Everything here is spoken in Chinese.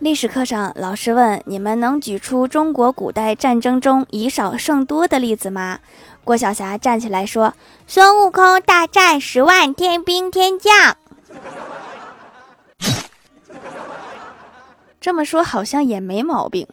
历史课上老师问你们能举出中国古代战争中以少胜多的例子吗？郭晓霞站起来说孙悟空大战十万天兵天将。这么说好像也没毛病。